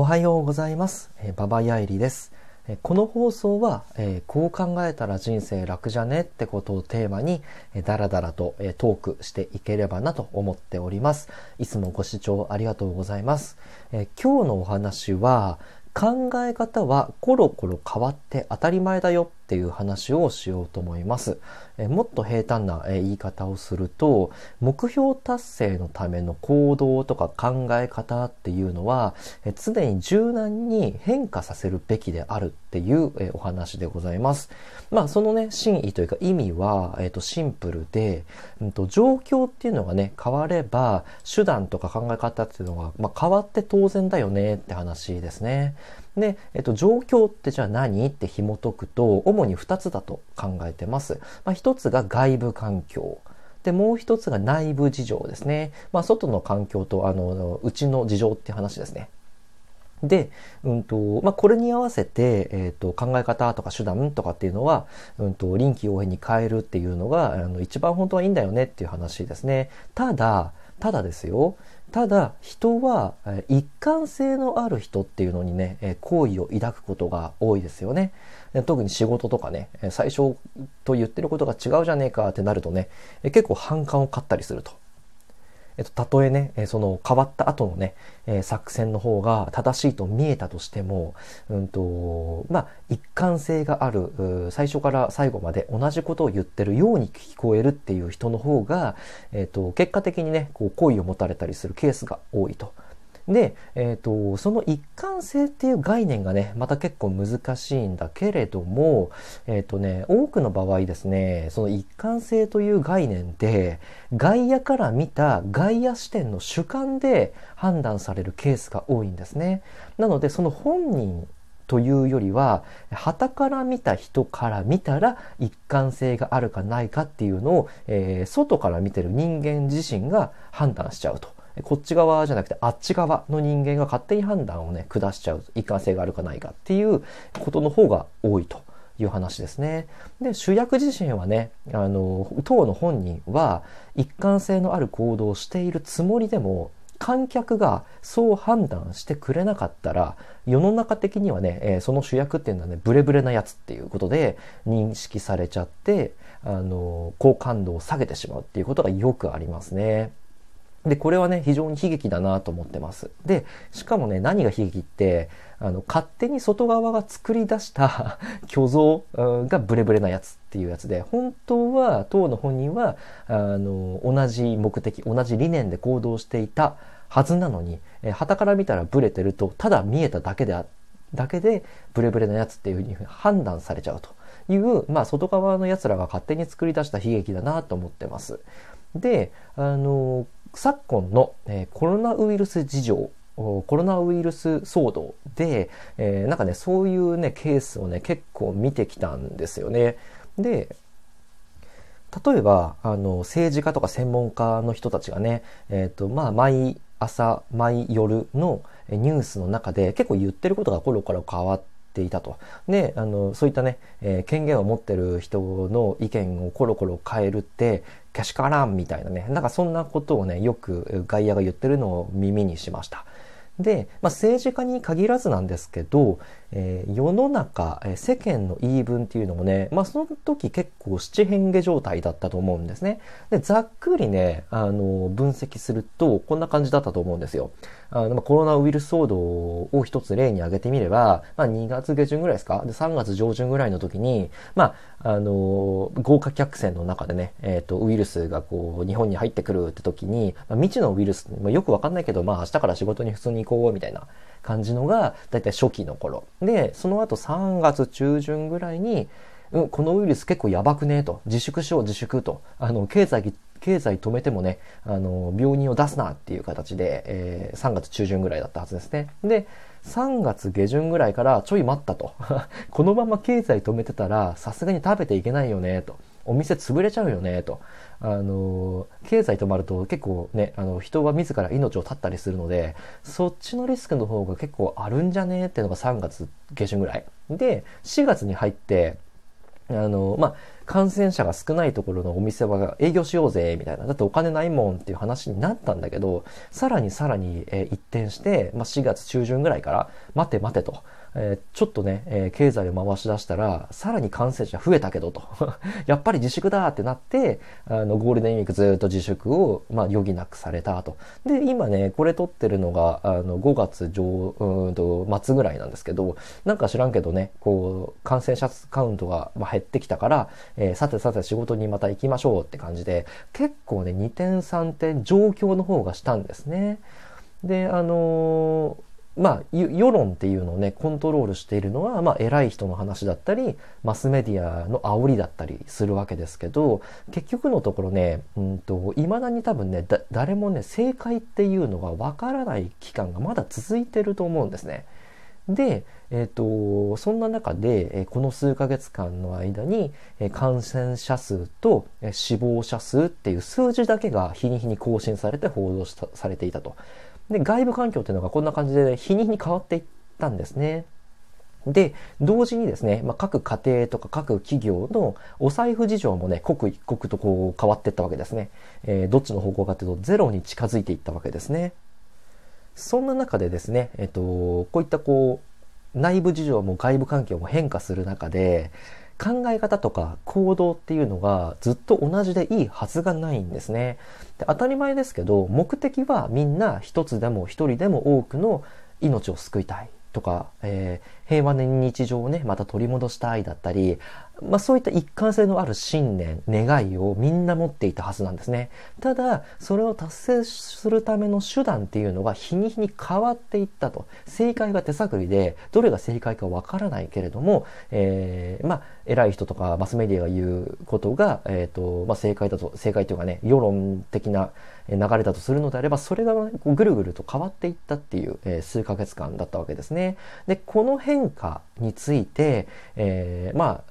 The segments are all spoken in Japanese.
おはようございます。えーババヤイリです。えーこの放送は、えーこう考えたら人生楽じゃねってことをテーマに、えーだらだらと、えトークしていければなと思っております。いつもご視聴ありがとうございます。え今日のお話は、考え方はコロコロ変わって当たり前だよっていう話をしようと思います。えもっと平坦なえ言い方をすると、目標達成のための行動とか考え方っていうのは、え常に柔軟に変化させるべきであるっていうえお話でございます。まあそのね、真意というか意味は、えーとシンプルで、うんと、状況っていうのがね、変われば、手段とか考え方っていうのが、まあ、変わって当然だよねって話ですね。で、えっと、状況ってじゃあ何って紐解くと、主に2つだと考えてます。まあ、1つが外部環境。で、もう一つが内部事情ですね。まあ、外の環境と、あの、内の事情っていう話ですね。で、うんと、まあ、これに合わせて、えっ、と、考え方とか手段とかっていうのは、うんと、臨機応変に変えるっていうのが、あの、一番本当はいいんだよねっていう話ですね。ただ、ただですよ。ただ、人は、え一貫性のある人っていうのにね、え好意を抱くことが多いですよね。で特に仕事とかね、え最初と言ってることが違うじゃねえかってなるとね、え結構反感を買ったりすると。えっと、たとえね、その変わった後のね、えー作戦の方が正しいと見えたとしても、うんと、まあ、一貫性がある、最初から最後まで同じことを言ってるように聞こえるっていう人の方が、えっと、結果的にね、こう、好意を持たれたりするケースが多いと。で、えっと、その一貫性っていう概念がね、また結構難しいんだけれども、えっとね、多くの場合ですね、その一貫性という概念で、外野から見た外野視点の主観で判断されるケースが多いんですね。なので、その本人というよりは、旗から見た人から見たら一貫性があるかないかっていうのを、えー外から見てる人間自身が判断しちゃうと。こっち側じゃなくてあっち側の人間が勝手に判断をね、下しちゃう。一貫性があるかないかっていうことの方が多いと。いう話ですね。で、主役自身はね、あの、当の本人は一貫性のある行動をしているつもりでも、観客がそう判断してくれなかったら、世の中的にはね、えーその主役っていうのはね、ブレブレなやつっていうことで認識されちゃって、あの、好感度を下げてしまうっていうことがよくありますね。で、これはね、非常に悲劇だなと思ってます。で、しかもね、何が悲劇って、あの、勝手に外側が作り出した 虚像がブレブレなやつっていうやつで、本当は、当の本人は、あの、同じ目的、同じ理念で行動していたはずなのに、え、旗から見たらブレてると、ただ見えただけであ、だけで、ブレブレなやつっていうふうに判断されちゃうという、まあ、外側の奴らが勝手に作り出した悲劇だなと思ってます。で、あの、昨今の、えコロナウイルス事情、コロナウイルス騒動で、えーなんかね、そういうね、ケースをね、結構見てきたんですよね。で、例えば、あの、政治家とか専門家の人たちがね、えっ、と、まあ、毎朝、毎夜のニュースの中で結構言ってることがコロコロ変わっていたと。で、あの、そういったね、えー権限を持ってる人の意見をコロコロ変えるって、けしからんみたいなね、なんかそんなことをね、よく外野が言ってるのを耳にしました。で、まあ、政治家に限らずなんですけど、えー世の中、えー世間の言い分っていうのもね、まあ、その時結構七変化状態だったと思うんですね。で、ざっくりね、あの、分析すると、こんな感じだったと思うんですよ。あの、まあコロナウイルス騒動を一つ例に挙げてみれば、まあ、2月下旬ぐらいですか？で、3月上旬ぐらいの時に、まあ、あの、豪華客船の中でね、えっ、と、ウイルスがこう、日本に入ってくるって時に、まあ、未知のウイルス、まあ、よくわかんないけど、まあ、明日から仕事に普通に行こう、みたいな感じのが、だいたい初期の頃。で、その後3月中旬ぐらいに、うん、このウイルス結構やばくねと。自粛しよう、自粛と。あの、経済、経済止めてもね、あの、病人を出すなっていう形で、えー3月中旬ぐらいだったはずですね。で、3月下旬ぐらいからちょい待ったと。このまま経済止めてたら、さすがに食べていけないよね、と。お店潰れちゃうよね、と。あの、経済止まると結構ね、あの、人は自ら命を絶ったりするので、そっちのリスクの方が結構あるんじゃね？っていうのが3月下旬ぐらい。で、4月に入って、あの、まあ、感染者が少ないところのお店は営業しようぜ、みたいな。だってお金ないもんっていう話になったんだけど、さらにさらに、え、一転して、まあ、4月中旬ぐらいから、待て待てと。えー、ちょっとね、えー、経済を回し出したら、さらに感染者増えたけどと。やっぱり自粛だってなって、あの、ゴールデンウィークずっと自粛を、まあ、余儀なくされたと。で、今ね、これ撮ってるのが、あの、5月上、うんと、末ぐらいなんですけど、なんか知らんけどね、こう、感染者カウントが、ま減ってきたから、えー、さてさて仕事にまた行きましょうって感じで、結構ね、2点3点状況の方がしたんですね。で、あのーまあ、世論っていうのをね、コントロールしているのは、まあ、偉い人の話だったり、マスメディアの煽りだったりするわけですけど、結局のところね、うんと、未だに多分ね、誰もね、正解っていうのがわからない期間がまだ続いてると思うんですね。で、えーと、そんな中で、この数ヶ月間の間に、感染者数と、死亡者数っていう数字だけが日に日に更新されて報道されていたと。で、外部環境っていうのがこんな感じで日に日に変わっていったんですね。で、同時にですね、まあ、各家庭とか各企業のお財布事情もね、刻一刻とこう変わっていったわけですね。えー、どっちの方向かというと、ゼロに近づいていったわけですね。そんな中でですね、えっ、と、こういったこう、内部事情も外部環境も変化する中で、考え方とか行動っていうのがずっと同じでいいはずがないんですね。で当たり前ですけど、目的はみんな一つでも一人でも多くの命を救いたいとか、えー、平和な日常をね、また取り戻したいだったり、まあそういった一貫性のある信念、願いをみんな持っていたはずなんですね。ただ、それを達成するための手段っていうのが日に日に変わっていったと。正解が手探りで、どれが正解かわからないけれども、えー、まあ、偉い人とかマスメディアが言うことが、えっ、ー、と、まあ正解だと、正解というかね、世論的な流れだとするのであれば、それがぐるぐると変わっていったっていう、えー、数ヶ月間だったわけですね。で、この変化について、えー、まあ、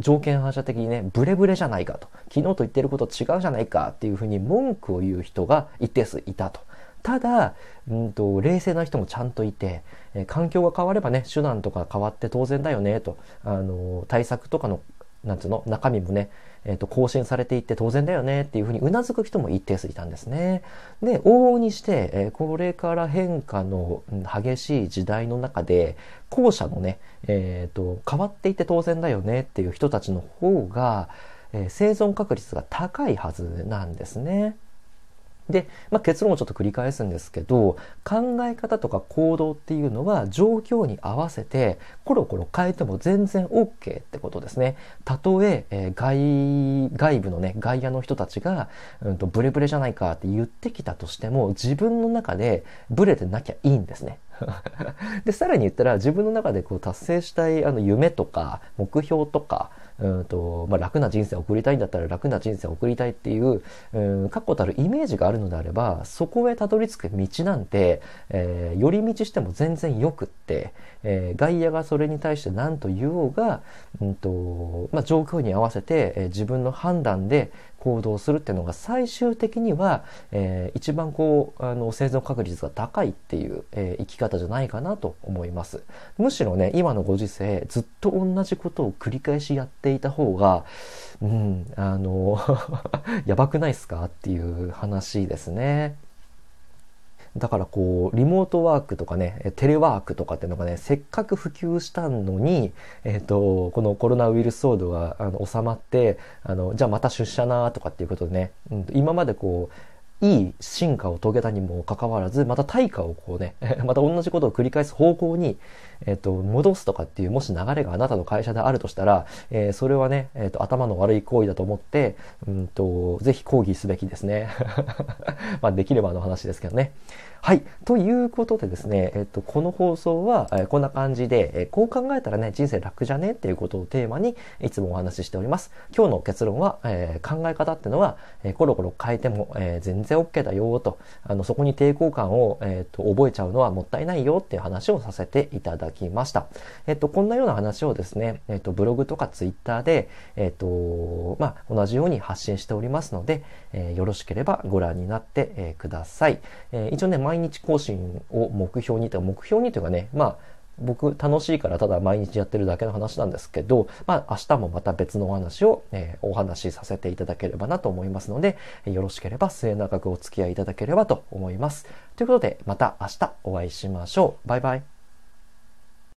条件反射的にね、ブレブレじゃないかと。昨日と言ってること違うじゃないかっていうふうに文句を言う人が一定数いたと。ただ、うんと、冷静な人もちゃんといて、え環境が変わればね、手段とか変わって当然だよね、と。あの、対策とかの、なんつうの、中身もね、えっ、ー、と、更新されていって当然だよねっていうふうに頷く人も一定数いたんですね。で、往々にして、えー、これから変化の激しい時代の中で、後者のね、えっ、ー、と、変わっていって当然だよねっていう人たちの方が、え生存確率が高いはずなんですね。で、まあ、結論をちょっと繰り返すんですけど、考え方とか行動っていうのは状況に合わせてコロコロ変えても全然 OK ってことですね。たとええー、外、外部のね、外野の人たちが、うんと、ブレブレじゃないかって言ってきたとしても、自分の中でブレてなきゃいいんですね。で、さらに言ったら自分の中でこう達成したいあの夢とか目標とか、うんとまあ、楽な人生を送りたいんだったら楽な人生を送りたいっていう、うん、確固たるイメージがあるのであれば、そこへたどり着く道なんて、えー、寄り道しても全然よくって、えー、外野がそれに対して何と言おうが、うんとまあ、状況に合わせて、えー、自分の判断で行動するっていうのが最終的には、えー、一番こう、あの、生存確率が高いっていう、えー、生き方じゃないかなと思います。むしろね、今のご時世、ずっと同じことを繰り返しやっていた方が、うん、あの やばくないっすかっていう話ですね。だからこう、リモートワークとかね、テレワークとかっていうのがね、せっかく普及したのに、えっ、ー、と、このコロナウイルス騒動があの収まって、あの、じゃあまた出社なとかっていうことでね、うん、今までこう、いい進化を遂げたにもかかわらず、また対価をこうね、また同じことを繰り返す方向に、えっ、と、戻すとかっていう、もし流れがあなたの会社であるとしたら、えー、それはね、えっ、と、頭の悪い行為だと思って、うんと、ぜひ抗議すべきですね。まあ、できればの話ですけどね。はい。ということでですね、えっと、この放送は、えこんな感じで、えこう考えたらね、人生楽じゃねっていうことをテーマに、いつもお話ししております。今日の結論は、えー、考え方ってのは、えコロコロ変えても、えー、全然 OK だよと、あの、そこに抵抗感を、えっと、覚えちゃうのはもったいないよっていう話をさせていただきました。えっと、こんなような話をですね、えっと、ブログとかツイッターで、えっと、まあ、同じように発信しておりますので、えー、よろしければご覧になって、えください。え一応ね、毎日更新を目標にという、目標にというかね、まあ、僕楽しいからただ毎日やってるだけの話なんですけど、まあ明日もまた別のお話を、えー、お話しさせていただければなと思いますので、よろしければ末永くお付き合いいただければと思います。ということでまた明日お会いしましょう。バイバイ。